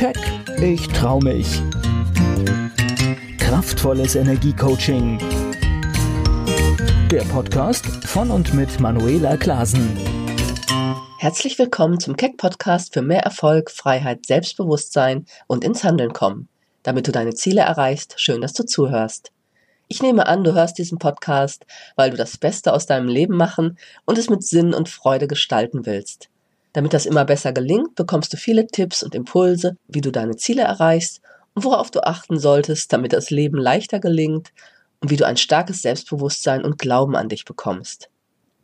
Keck, ich trau mich. Kraftvolles Energiecoaching. Der Podcast von und mit Manuela Klasen. Herzlich willkommen zum Keck Podcast für mehr Erfolg, Freiheit, Selbstbewusstsein und ins Handeln kommen. Damit du deine Ziele erreichst, schön, dass du zuhörst. Ich nehme an, du hörst diesen Podcast, weil du das Beste aus deinem Leben machen und es mit Sinn und Freude gestalten willst. Damit das immer besser gelingt, bekommst du viele Tipps und Impulse, wie du deine Ziele erreichst und worauf du achten solltest, damit das Leben leichter gelingt und wie du ein starkes Selbstbewusstsein und Glauben an dich bekommst.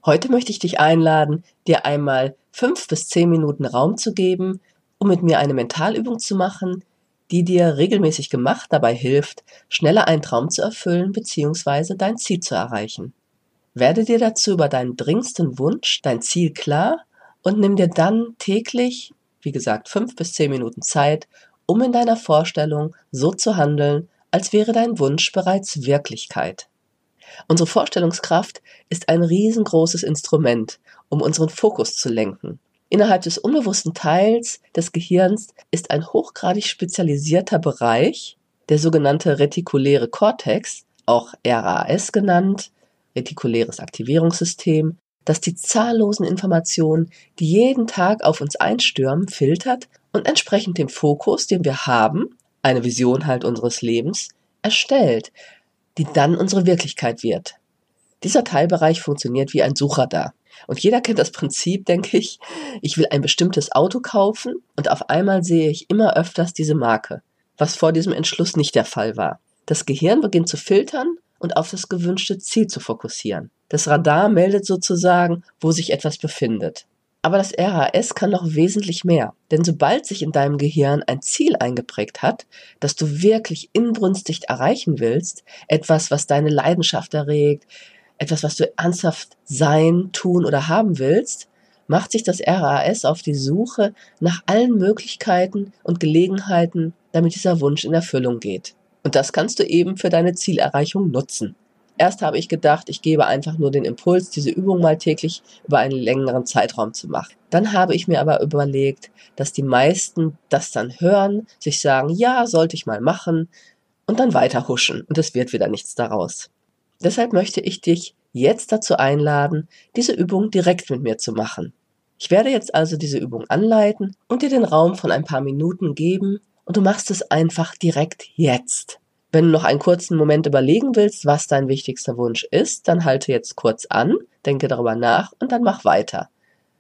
Heute möchte ich dich einladen, dir einmal fünf bis zehn Minuten Raum zu geben, um mit mir eine Mentalübung zu machen, die dir regelmäßig gemacht dabei hilft, schneller einen Traum zu erfüllen bzw. dein Ziel zu erreichen. Werde dir dazu über deinen dringendsten Wunsch, dein Ziel klar und nimm dir dann täglich, wie gesagt, fünf bis zehn Minuten Zeit, um in deiner Vorstellung so zu handeln, als wäre dein Wunsch bereits Wirklichkeit. Unsere Vorstellungskraft ist ein riesengroßes Instrument, um unseren Fokus zu lenken. Innerhalb des unbewussten Teils des Gehirns ist ein hochgradig spezialisierter Bereich, der sogenannte retikuläre Kortex, auch RAS genannt, retikuläres Aktivierungssystem, das die zahllosen Informationen, die jeden Tag auf uns einstürmen, filtert und entsprechend dem Fokus, den wir haben, eine Vision halt unseres Lebens, erstellt, die dann unsere Wirklichkeit wird. Dieser Teilbereich funktioniert wie ein Suchradar. Und jeder kennt das Prinzip, denke ich. Ich will ein bestimmtes Auto kaufen und auf einmal sehe ich immer öfters diese Marke, was vor diesem Entschluss nicht der Fall war. Das Gehirn beginnt zu filtern und auf das gewünschte Ziel zu fokussieren. Das Radar meldet sozusagen, wo sich etwas befindet. Aber das RAS kann noch wesentlich mehr. Denn sobald sich in deinem Gehirn ein Ziel eingeprägt hat, das du wirklich inbrünstig erreichen willst, etwas, was deine Leidenschaft erregt, etwas, was du ernsthaft sein, tun oder haben willst, macht sich das RAS auf die Suche nach allen Möglichkeiten und Gelegenheiten, damit dieser Wunsch in Erfüllung geht. Und das kannst du eben für deine Zielerreichung nutzen. Erst habe ich gedacht, ich gebe einfach nur den Impuls, diese Übung mal täglich über einen längeren Zeitraum zu machen. Dann habe ich mir aber überlegt, dass die meisten das dann hören, sich sagen, ja, sollte ich mal machen und dann weiter huschen und es wird wieder nichts daraus. Deshalb möchte ich dich jetzt dazu einladen, diese Übung direkt mit mir zu machen. Ich werde jetzt also diese Übung anleiten und dir den Raum von ein paar Minuten geben, und du machst es einfach direkt jetzt. Wenn du noch einen kurzen Moment überlegen willst, was dein wichtigster Wunsch ist, dann halte jetzt kurz an, denke darüber nach und dann mach weiter.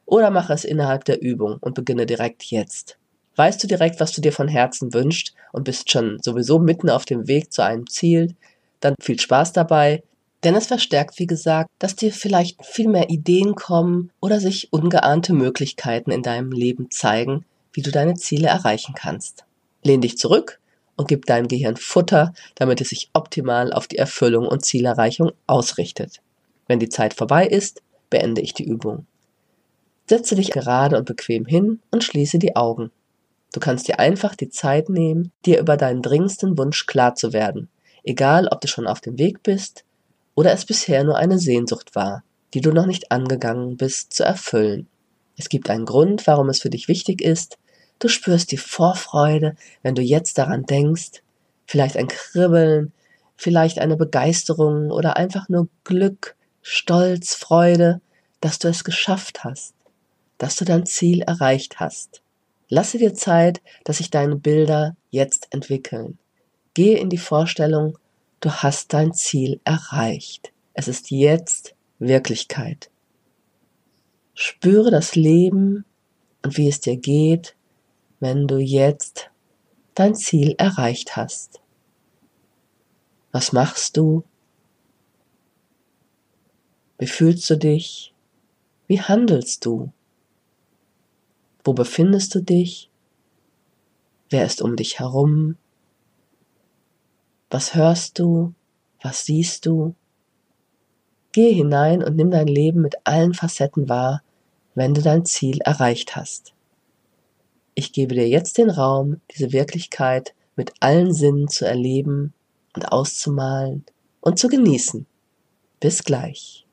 Oder mach es innerhalb der Übung und beginne direkt jetzt. Weißt du direkt, was du dir von Herzen wünschst und bist schon sowieso mitten auf dem Weg zu einem Ziel, dann viel Spaß dabei, denn es verstärkt, wie gesagt, dass dir vielleicht viel mehr Ideen kommen oder sich ungeahnte Möglichkeiten in deinem Leben zeigen, wie du deine Ziele erreichen kannst. Lehn dich zurück und gib deinem Gehirn Futter, damit es sich optimal auf die Erfüllung und Zielerreichung ausrichtet. Wenn die Zeit vorbei ist, beende ich die Übung. Setze dich gerade und bequem hin und schließe die Augen. Du kannst dir einfach die Zeit nehmen, dir über deinen dringendsten Wunsch klar zu werden, egal ob du schon auf dem Weg bist oder es bisher nur eine Sehnsucht war, die du noch nicht angegangen bist zu erfüllen. Es gibt einen Grund, warum es für dich wichtig ist, Du spürst die Vorfreude, wenn du jetzt daran denkst, vielleicht ein Kribbeln, vielleicht eine Begeisterung oder einfach nur Glück, Stolz, Freude, dass du es geschafft hast, dass du dein Ziel erreicht hast. Lasse dir Zeit, dass sich deine Bilder jetzt entwickeln. Gehe in die Vorstellung, du hast dein Ziel erreicht. Es ist jetzt Wirklichkeit. Spüre das Leben und wie es dir geht, wenn du jetzt dein Ziel erreicht hast? Was machst du? Wie fühlst du dich? Wie handelst du? Wo befindest du dich? Wer ist um dich herum? Was hörst du? Was siehst du? Gehe hinein und nimm dein Leben mit allen Facetten wahr, wenn du dein Ziel erreicht hast. Ich gebe dir jetzt den Raum, diese Wirklichkeit mit allen Sinnen zu erleben und auszumalen und zu genießen. Bis gleich.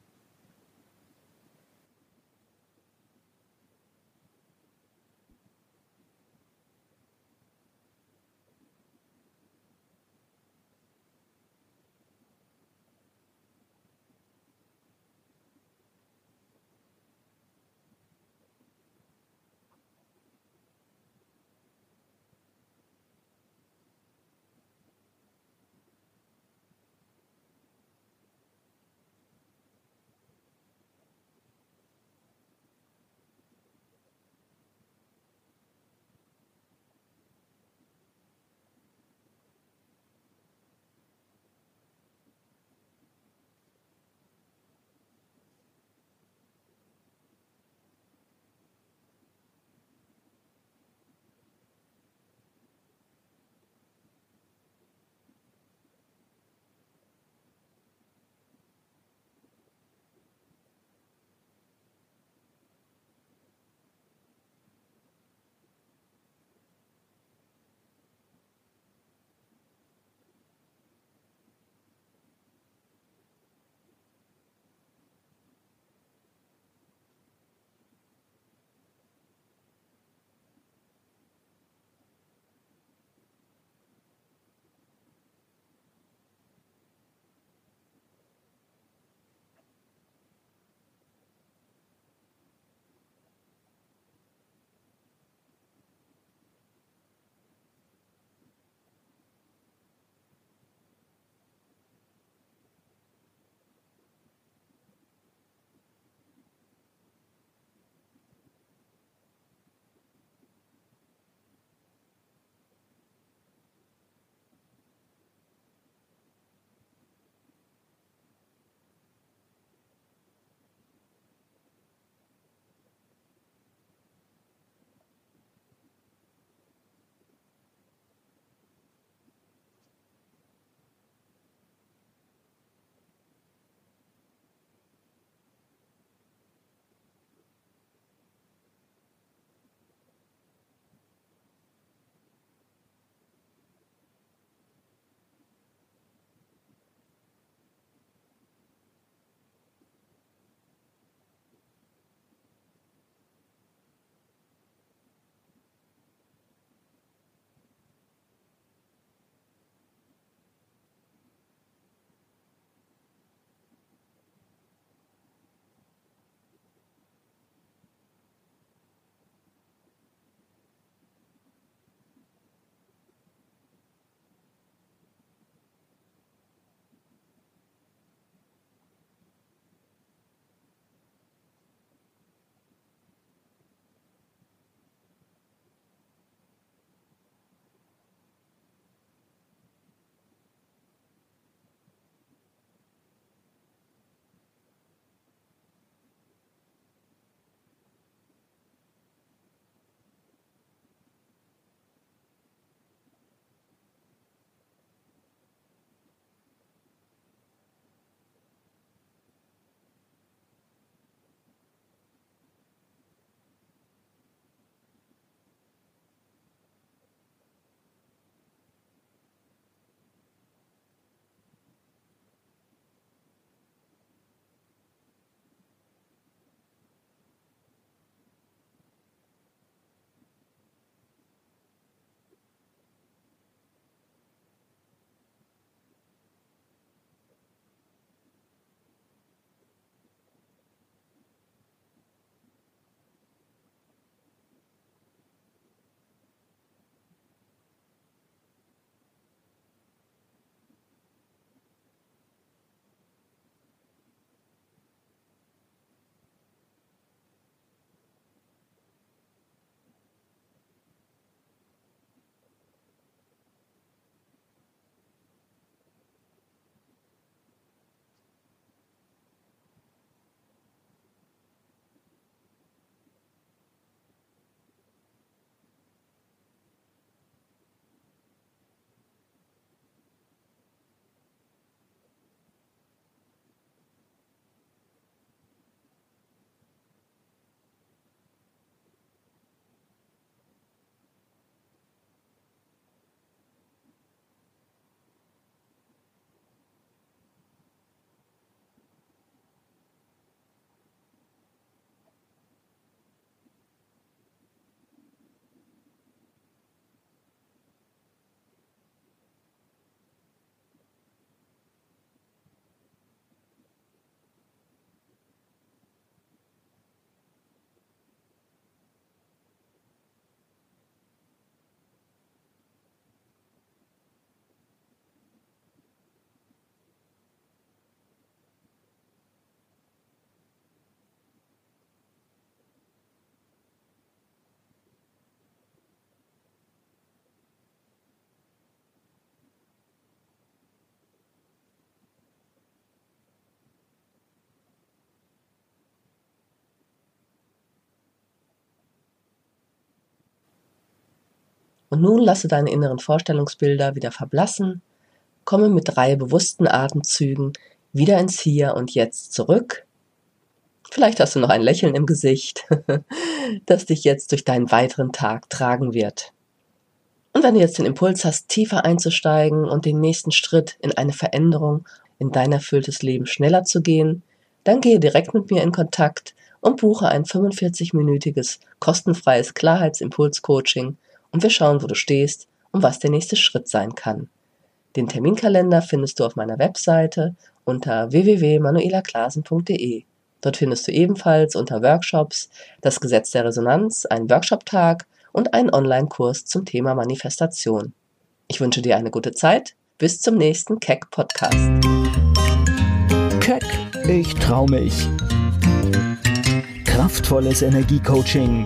Und nun lasse deine inneren Vorstellungsbilder wieder verblassen, komme mit drei bewussten Atemzügen wieder ins Hier und Jetzt zurück. Vielleicht hast du noch ein Lächeln im Gesicht, das dich jetzt durch deinen weiteren Tag tragen wird. Und wenn du jetzt den Impuls hast, tiefer einzusteigen und den nächsten Schritt in eine Veränderung in dein erfülltes Leben schneller zu gehen, dann gehe direkt mit mir in Kontakt und buche ein 45-minütiges kostenfreies Klarheitsimpuls-Coaching und wir schauen, wo du stehst und was der nächste Schritt sein kann. Den Terminkalender findest du auf meiner Webseite unter www.manuelaklasen.de. Dort findest du ebenfalls unter Workshops das Gesetz der Resonanz, einen Workshop-Tag und einen Online-Kurs zum Thema Manifestation. Ich wünsche dir eine gute Zeit. Bis zum nächsten Keck Podcast. Keck, ich trau mich. Kraftvolles Energiecoaching.